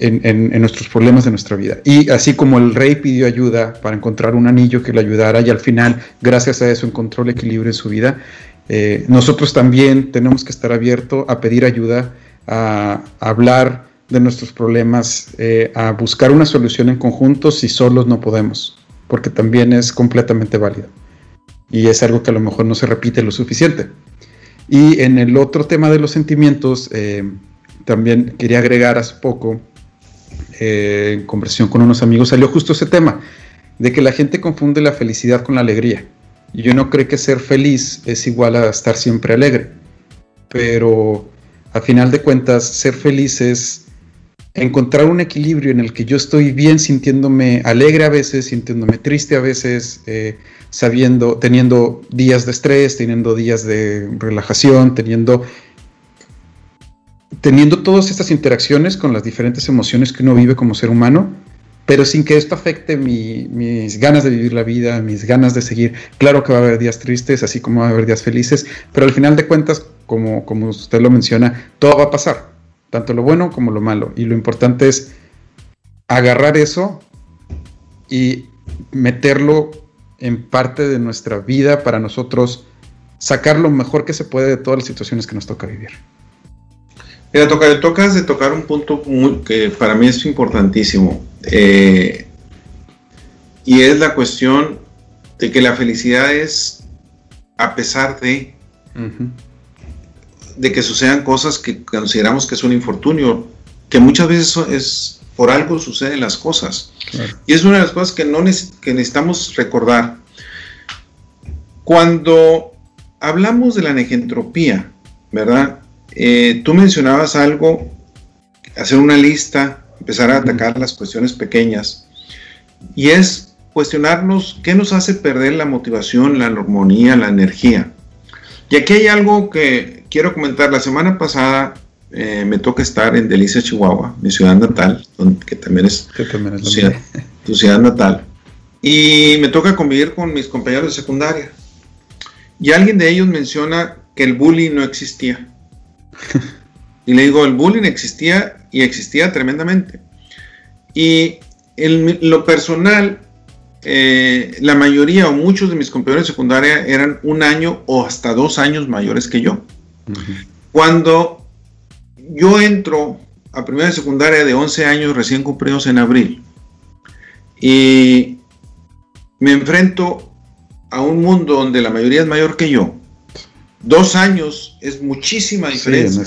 en, en, nuestros problemas de nuestra vida. Y así como el rey pidió ayuda para encontrar un anillo que le ayudara y al final, gracias a eso, encontró el equilibrio en su vida, eh, nosotros también tenemos que estar abiertos a pedir ayuda, a, hablar de nuestros problemas, eh, a buscar una solución en conjunto si solos no podemos, porque también es completamente válido. Y es algo que a lo mejor no se repite lo suficiente. Y en el otro tema de los sentimientos, eh, también quería agregar hace poco, en conversación con unos amigos, salió justo ese tema, de que la gente confunde la felicidad con la alegría. Yo no creo que ser feliz es igual a estar siempre alegre, pero a final de cuentas ser feliz es encontrar un equilibrio en el que yo estoy bien sintiéndome alegre a veces, sintiéndome triste a veces, eh, sabiendo, teniendo días de estrés, teniendo días de relajación, teniendo teniendo todas estas interacciones con las diferentes emociones que uno vive como ser humano pero sin que esto afecte mis ganas de vivir la vida, mis ganas de seguir. Claro que va a haber días tristes, así como va a haber días felices, pero al final de cuentas, como, como usted lo menciona, todo va a pasar, tanto lo bueno como lo malo. Y lo importante es agarrar eso y meterlo en parte de nuestra vida para nosotros sacar lo mejor que se puede de todas las situaciones que nos toca vivir. Mira, toca, tocas de tocar un punto que para mí es importantísimo. Eh, y es la cuestión de que la felicidad es a pesar de, de que sucedan cosas que consideramos que es un infortunio, que muchas veces es por algo suceden las cosas. Y es una de las cosas que, no que necesitamos recordar. Cuando hablamos de la negentropía, ¿verdad? Eh, tú mencionabas algo, hacer una lista empezar a atacar las cuestiones pequeñas. Y es cuestionarnos qué nos hace perder la motivación, la armonía, la energía. Y aquí hay algo que quiero comentar. La semana pasada eh, me toca estar en Delicia, Chihuahua, mi ciudad natal, que también es, *laughs* tu, ciudad, natal. Y me toca convivir con mis compañeros de secundaria. Y alguien de ellos menciona que el bullying no existía. *laughs* Y le digo, el bullying existía y existía tremendamente. Y en lo personal, eh, la mayoría o muchos de mis compañeros de secundaria eran un año o hasta dos años mayores que yo. Cuando yo entro a primera secundaria de 11 años recién cumplidos en abril y me enfrento a un mundo donde la mayoría es mayor que yo, Dos años es muchísima diferencia.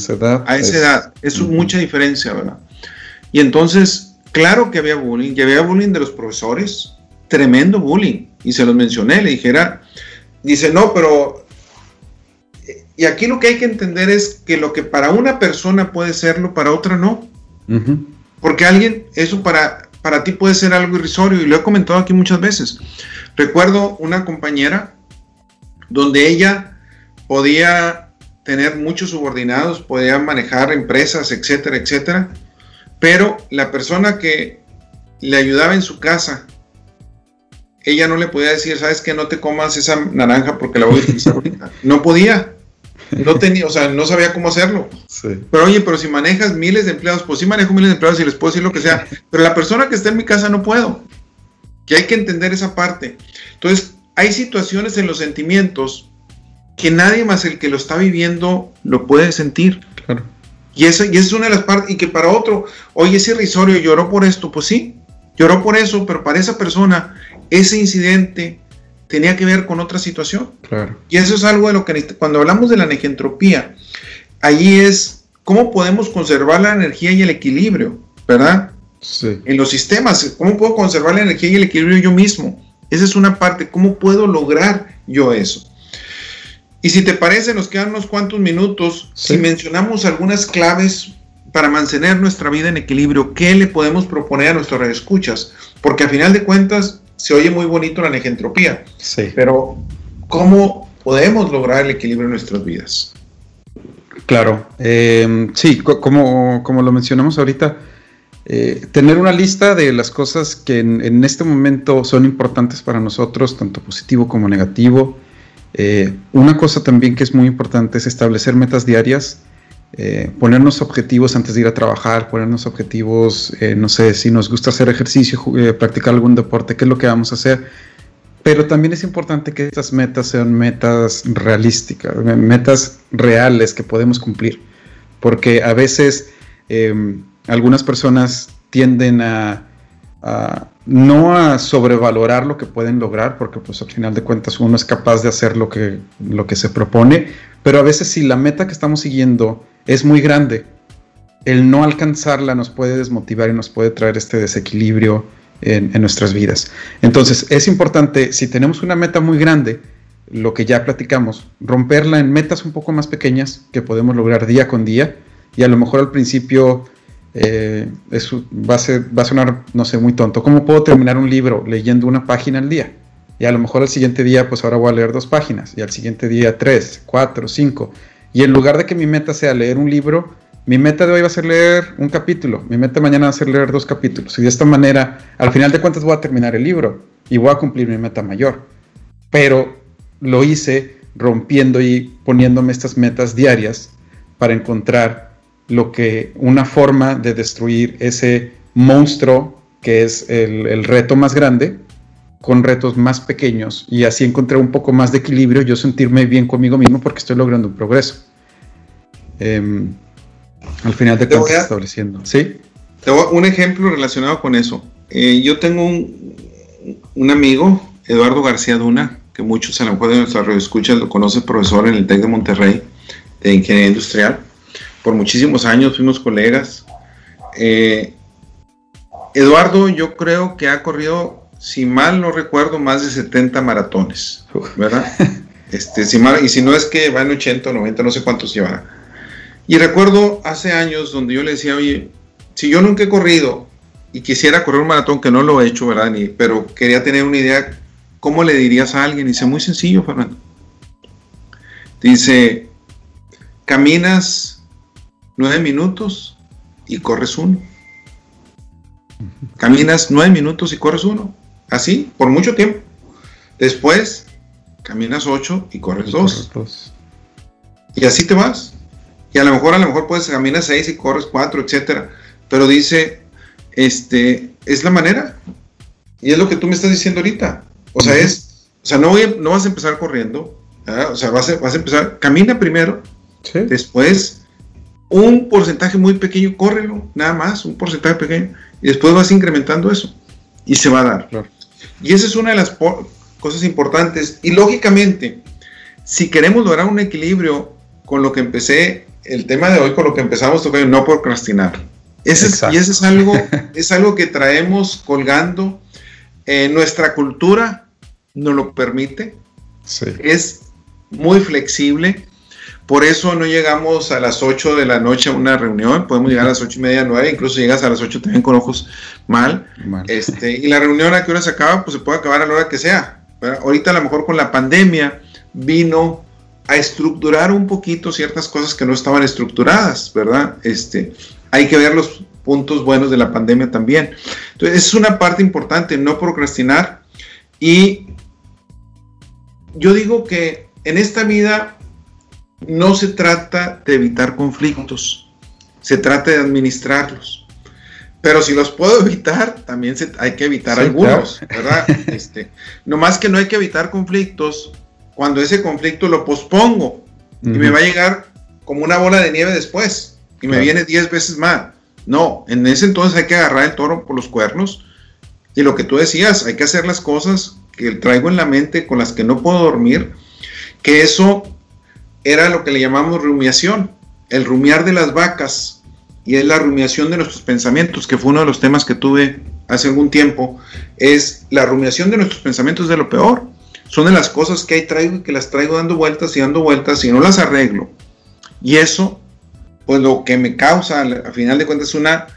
a esa edad, es mucha diferencia, ¿verdad? Y entonces, claro que había bullying, y había bullying de los profesores, tremendo bullying. Y se los mencioné, le dijera, dice, no, pero... Y aquí lo que hay que entender es que lo que para una persona puede serlo, para otra no. Porque alguien, eso para, para ti puede ser algo irrisorio, y lo he comentado aquí muchas veces. Recuerdo una compañera donde ella podía tener muchos subordinados, podía manejar empresas, etcétera, etcétera, pero la persona que le ayudaba en su casa, ella no le podía decir, sabes que no te comas esa naranja porque la voy a utilizar ahorita. *laughs* No podía. No tenía, o sea, no sabía cómo hacerlo. Pero oye, pero si manejas miles de empleados, pues sí manejo miles de empleados y les puedo decir lo que sea. *laughs* Pero la persona que está en mi casa no puedo. Que hay que entender esa parte. Entonces, hay situaciones en los sentimientos que nadie más el que lo está viviendo lo puede sentir. Claro. Y esa, y es una de las partes, y que para otro, oye, ese irrisorio lloró por esto, pues sí, lloró por eso, pero para esa persona, ese incidente tenía que ver con otra situación. Claro. Y eso es algo de lo que cuando hablamos de la negentropía, allí es cómo podemos conservar la energía y el equilibrio, ¿verdad? Sí. En los sistemas, ¿cómo puedo conservar la energía y el equilibrio yo mismo? Esa es una parte, ¿cómo puedo lograr yo eso? Y si te parece, nos quedan unos cuantos minutos. Si mencionamos algunas claves para mantener nuestra vida en equilibrio, ¿qué le podemos proponer a nuestros escuchas? Porque a final de cuentas se oye muy bonito la negentropía. Sí. Pero, ¿cómo podemos lograr el equilibrio en nuestras vidas? Claro. Eh, sí, como, como lo mencionamos ahorita, eh, tener una lista de las cosas que en, este momento son importantes para nosotros, tanto positivo como negativo. Eh, una cosa también que es muy importante es establecer metas diarias, eh, ponernos objetivos antes de ir a trabajar, ponernos objetivos, no sé, si nos gusta hacer ejercicio, practicar algún deporte, qué es lo que vamos a hacer. Pero también es importante que estas metas sean metas realísticas, metas reales que podemos cumplir, porque a veces em, algunas personas tienden a, no a sobrevalorar lo que pueden lograr, porque pues al final de cuentas uno es capaz de hacer lo que, lo que se propone, pero a veces si la meta que estamos siguiendo es muy grande, el no alcanzarla nos puede desmotivar y nos puede traer este desequilibrio en, en nuestras vidas. Entonces es importante, si tenemos una meta muy grande, lo que ya platicamos, romperla en metas un poco más pequeñas que podemos lograr día con día y a lo mejor al principio eh, eso va, a ser, va a sonar, no sé, muy tonto. ¿Cómo puedo terminar un libro leyendo una página al día? Y a lo mejor al siguiente día, pues ahora voy a leer dos páginas, y al siguiente día tres, cuatro, cinco. Y en lugar de que mi meta sea leer un libro, mi meta de hoy va a ser leer un capítulo, mi meta mañana va a ser leer dos capítulos. Y de esta manera, al final de cuentas, voy a terminar el libro y voy a cumplir mi meta mayor. Pero lo hice rompiendo y poniéndome estas metas diarias para encontrar lo que una forma de destruir ese monstruo que es el, reto más grande con retos más pequeños y así encontrar un poco más de equilibrio, yo sentirme bien conmigo mismo porque estoy logrando un progreso. Em, al final de cuentas estableciendo. ¿Sí? un ejemplo relacionado con eso. Eh, yo tengo un, un, amigo, Eduardo García Duna, que muchos a lo mejor de nuestra radio escucha lo conoce, profesor en el TEC de Monterrey de Ingeniería Industrial por muchísimos años, fuimos colegas. Eh, Eduardo, yo creo que ha corrido, si mal no recuerdo, más de 70 maratones, ¿verdad? *laughs* Este, si y si no es que va en 80 o 90, no sé cuántos llevará. Y recuerdo hace años donde yo le decía, oye, si yo nunca he corrido y quisiera correr un maratón, que no lo he hecho, ¿verdad? Ni, pero quería tener una idea, ¿cómo le dirías a alguien? Dice, muy sencillo, Fernando. Dice, caminas nueve minutos y corres uno. Caminas nueve minutos y corres uno. Así, por mucho tiempo. Después, caminas ocho y corres dos. Y así te vas. Y a lo mejor, a lo mejor puedes caminar seis y corres cuatro, etcétera. Pero dice, este, es la manera. Y es lo que tú me estás diciendo ahorita. O sea, es, o sea, no, no vas a empezar corriendo. O sea, vas a, vas a empezar, camina primero. Después un porcentaje muy pequeño, córrelo, nada más, un porcentaje pequeño, y después vas incrementando eso y se va a dar. Y esa es una de las cosas importantes. Y lógicamente, si queremos lograr un equilibrio con lo que empecé, el tema de hoy, con lo que empezamos, tocar no procrastinar. Ese es, y eso es algo, *laughs* es algo que traemos colgando. nuestra cultura nos lo permite. Es muy flexible. Por eso no llegamos a las 8 de la noche a una reunión, podemos llegar a las 8 y media, 9, incluso llegas a las 8 también con ojos mal. Este, y la reunión a qué hora se acaba, pues se puede acabar a la hora que sea. Ahorita a lo mejor con la pandemia vino a estructurar un poquito ciertas cosas que no estaban estructuradas, ¿verdad? Este, hay que ver los puntos buenos de la pandemia también. Entonces, es una parte importante, no procrastinar. Y yo digo que en esta vida no se trata de evitar conflictos, se trata de administrarlos. Pero si los puedo *laughs* evitar, también hay que evitar algunos, ¿verdad? *laughs* Este, no más que no hay que evitar conflictos cuando ese conflicto lo pospongo y me va a llegar como una bola de nieve después y me viene 10 veces más. No, en ese entonces hay que agarrar el toro por los cuernos y lo que tú decías, hay que hacer las cosas que traigo en la mente con las que no puedo dormir, que eso era lo que le llamamos rumiación, el rumiar de las vacas, y es la rumiación de nuestros pensamientos, que fue uno de los temas que tuve hace algún tiempo, es la rumiación de nuestros pensamientos de lo peor. Son de las cosas que ahí traigo y que las traigo dando vueltas y dando vueltas y no las arreglo. Y eso, pues lo que me causa, a final de cuentas, es una,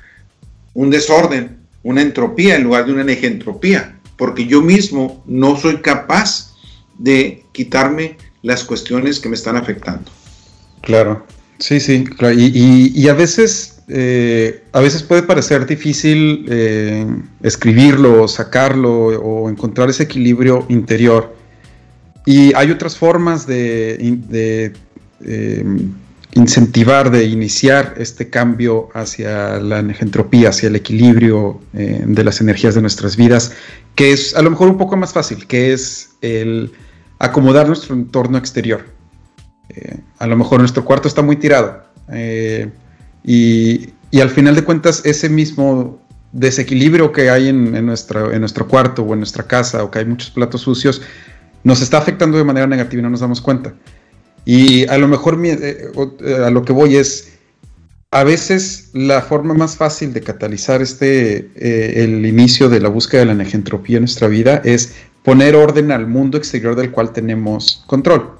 un desorden, una entropía en lugar de una negentropía, porque yo mismo no soy capaz de quitarme las cuestiones que me están afectando. Claro, sí, sí, Y, a veces, eh, a veces puede parecer difícil eh, escribirlo, sacarlo o encontrar ese equilibrio interior. Y hay otras formas de, em, incentivar, de iniciar este cambio hacia la entropía, hacia el equilibrio eh, de las energías de nuestras vidas, que es a lo mejor un poco más fácil, que es el acomodar nuestro entorno exterior. Eh, a lo mejor nuestro cuarto está muy tirado eh, y, al final de cuentas ese mismo desequilibrio que hay en, nuestra, en nuestro cuarto o en nuestra casa o que hay muchos platos sucios nos está afectando de manera negativa y no nos damos cuenta. Y a lo mejor eh, a lo que voy es, a veces la forma más fácil de catalizar este, el inicio de la búsqueda de la negentropía en nuestra vida es poner orden al mundo exterior del cual tenemos control.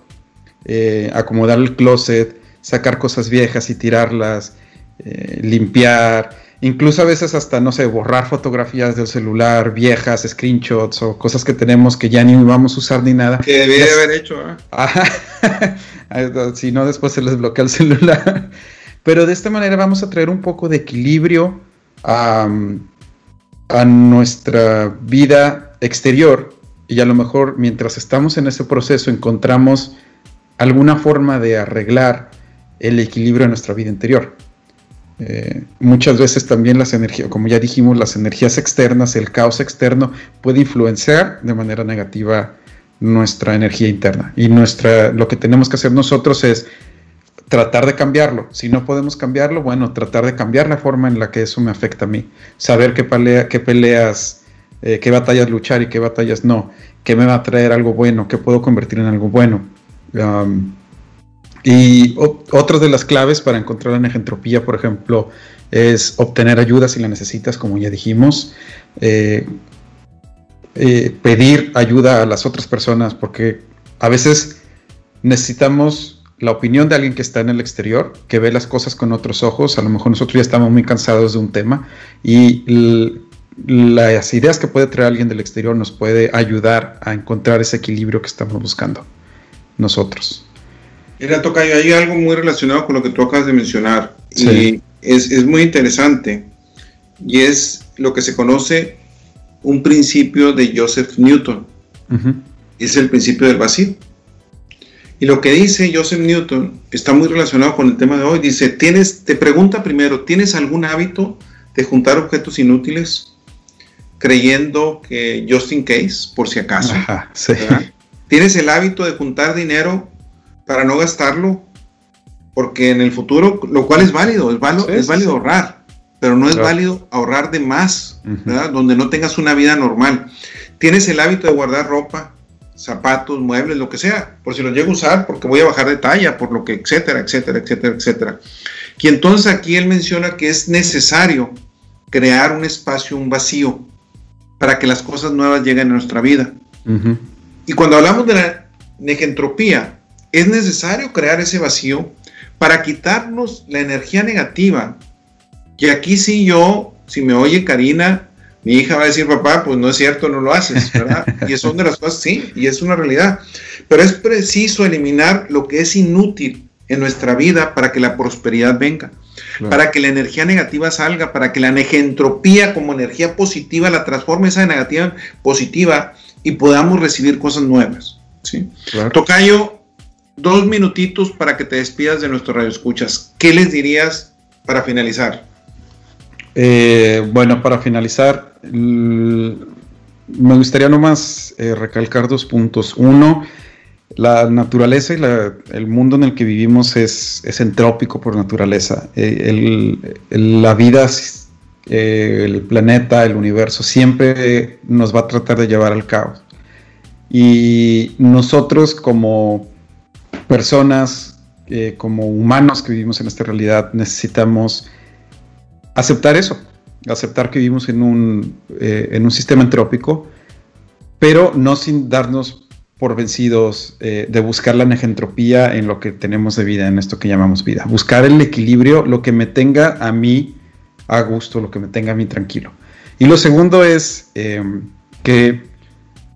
Eh, acomodar el closet, sacar cosas viejas y tirarlas, eh, limpiar, incluso a veces hasta, no sé, borrar fotografías del celular viejas, screenshots o cosas que tenemos que ya ni vamos a usar ni nada. Que debía haber hecho. ¿eh? *laughs* si no, después se les bloquea el celular. *laughs* Pero de esta manera vamos a traer un poco de equilibrio a nuestra vida exterior y a lo mejor mientras estamos en ese proceso encontramos alguna forma de arreglar el equilibrio de nuestra vida interior. Eh, muchas veces también las energías, como ya dijimos, las energías externas, el caos externo puede influenciar de manera negativa nuestra energía interna. Y nuestra, lo que tenemos que hacer nosotros es tratar de cambiarlo. Si no podemos cambiarlo, bueno, tratar de cambiar la forma en la que eso me afecta a mí. Saber qué, qué peleas eh, qué batallas luchar y qué batallas no, qué me va a traer algo bueno, qué puedo convertir en algo bueno. y otra de las claves para encontrar la negentropía, por ejemplo, es obtener ayuda si la necesitas, como ya dijimos. Eh, eh, pedir ayuda a las otras personas, porque a veces necesitamos la opinión de alguien que está en el exterior, que ve las cosas con otros ojos. A lo mejor nosotros ya estamos muy cansados de un tema y las ideas que puede traer alguien del exterior nos puede ayudar a encontrar ese equilibrio que estamos buscando nosotros. Mira, Tocayo, hay algo muy relacionado con lo que tú acabas de mencionar y es, muy interesante y es lo que se conoce un principio de Joseph Newton. Es el principio del vacío. Y lo que dice Joseph Newton está muy relacionado con el tema de hoy. Dice, ¿tienes, te pregunta primero, ¿tienes algún hábito de juntar objetos inútiles? Creyendo que just in case, por si acaso. Tienes el hábito de juntar dinero para no gastarlo, porque en el futuro, lo cual es válido, es, válido, es válido ahorrar, pero no es válido ahorrar de más, donde no tengas una vida normal. Tienes el hábito de guardar ropa, zapatos, muebles, lo que sea, por si los llego a usar, porque voy a bajar de talla, por lo que, etcétera, etcétera, etcétera, etcétera. Y entonces aquí él menciona que es necesario crear un espacio, un vacío, para que las cosas nuevas lleguen a nuestra vida. Y cuando hablamos de la negentropía, es necesario crear ese vacío para quitarnos la energía negativa. Y aquí sí yo, si me oye Karina, mi hija va a decir, papá, pues no es cierto, no lo haces, ¿verdad? y eso es de las cosas, sí, y es una realidad. Pero es preciso eliminar lo que es inútil en nuestra vida para que la prosperidad venga, para que la energía negativa salga, para que la negentropía como energía positiva la transforme esa negativa positiva y podamos recibir cosas nuevas. ¿sí? Tocayo, dos minutitos para que te despidas de nuestro radio escuchas. ¿Qué les dirías para finalizar? Eh, bueno, para finalizar, me gustaría nomás eh, recalcar dos puntos. Uno, la naturaleza y el mundo en el que vivimos es, entrópico por naturaleza. Eh, la vida, el planeta, el universo, siempre nos va a tratar de llevar al caos. Y nosotros como personas, como humanos que vivimos en esta realidad, necesitamos aceptar eso, aceptar que vivimos en un, eh, en un sistema entrópico, pero no sin darnos por vencidos eh, de buscar la negentropía en lo que tenemos de vida, en esto que llamamos vida. Buscar el equilibrio, lo que me tenga a mí a gusto, lo que me tenga a mí tranquilo. Y lo segundo es eh, que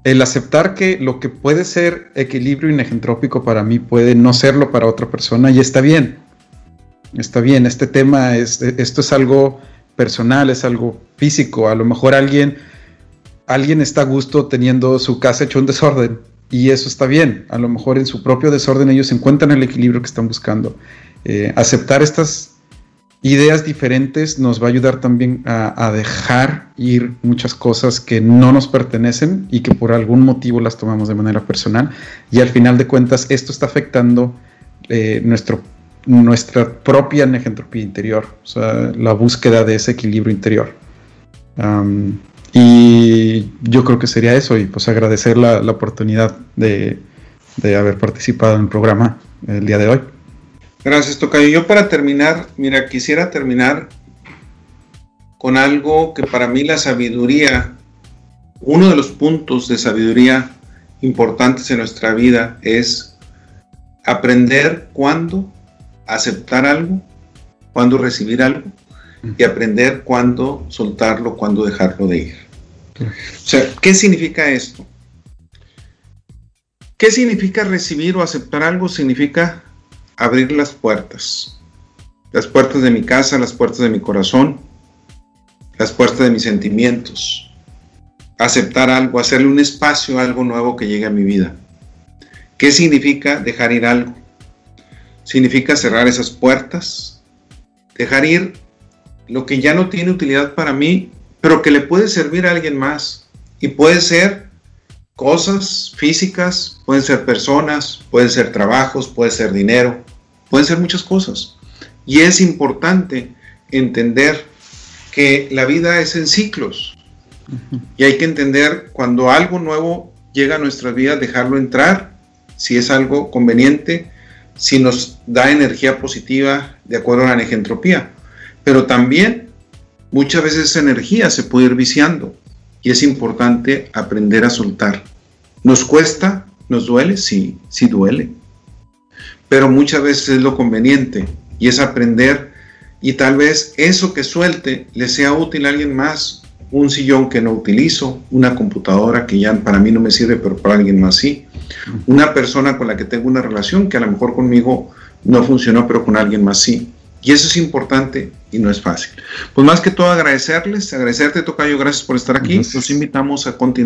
el aceptar que lo que puede ser equilibrio y negentrópico para mí puede no serlo para otra persona y está bien está bien, este tema, es, esto es algo personal, es algo físico, a lo mejor alguien, alguien está a gusto teniendo su casa hecho un desorden y eso está bien, a lo mejor en su propio desorden ellos encuentran el equilibrio que están buscando. Eh, aceptar estas ideas diferentes nos va a ayudar también a, dejar ir muchas cosas que no nos pertenecen y que por algún motivo las tomamos de manera personal y al final de cuentas esto está afectando eh, nuestro nuestra propia negentropía interior, o sea, la búsqueda de ese equilibrio interior. Y yo creo que sería eso, y pues agradecer la, oportunidad de, haber participado en el programa el día de hoy. Gracias, Tocayo. Yo para terminar, mira, quisiera terminar con algo que para mí la sabiduría, uno de los puntos de sabiduría importantes en nuestra vida es aprender cuándo aceptar algo, cuándo recibir algo y aprender cuándo soltarlo, cuándo dejarlo de ir. O sea, ¿qué significa esto? ¿Qué significa recibir o aceptar algo? Significa abrir las puertas. Las puertas de mi casa, las puertas de mi corazón, las puertas de mis sentimientos. Aceptar algo, hacerle un espacio a algo nuevo que llegue a mi vida. ¿Qué significa dejar ir algo? significa cerrar esas puertas, dejar ir lo que ya no tiene utilidad para mí, pero que le puede servir a alguien más. Y puede ser cosas físicas, pueden ser personas, pueden ser trabajos, puede ser dinero, pueden ser muchas cosas. Y es importante entender que la vida es en ciclos. Y hay que entender cuando algo nuevo llega a nuestra vida, dejarlo entrar, si es algo conveniente, si nos da energía positiva de acuerdo a la negentropía. Pero también muchas veces esa energía se puede ir viciando y es importante aprender a soltar. ¿Nos cuesta? ¿Nos duele? Sí, sí duele. Pero muchas veces es lo conveniente y es aprender y tal vez eso que suelte le sea útil a alguien más. Un sillón que no utilizo, una computadora que ya para mí no me sirve, pero para alguien más sí una persona con la que tengo una relación que a lo mejor conmigo no funcionó, pero con alguien más sí. Y eso es importante y no es fácil. Pues más que todo agradecerles, agradecerte Tocayo, gracias por estar aquí. Los invitamos a continuar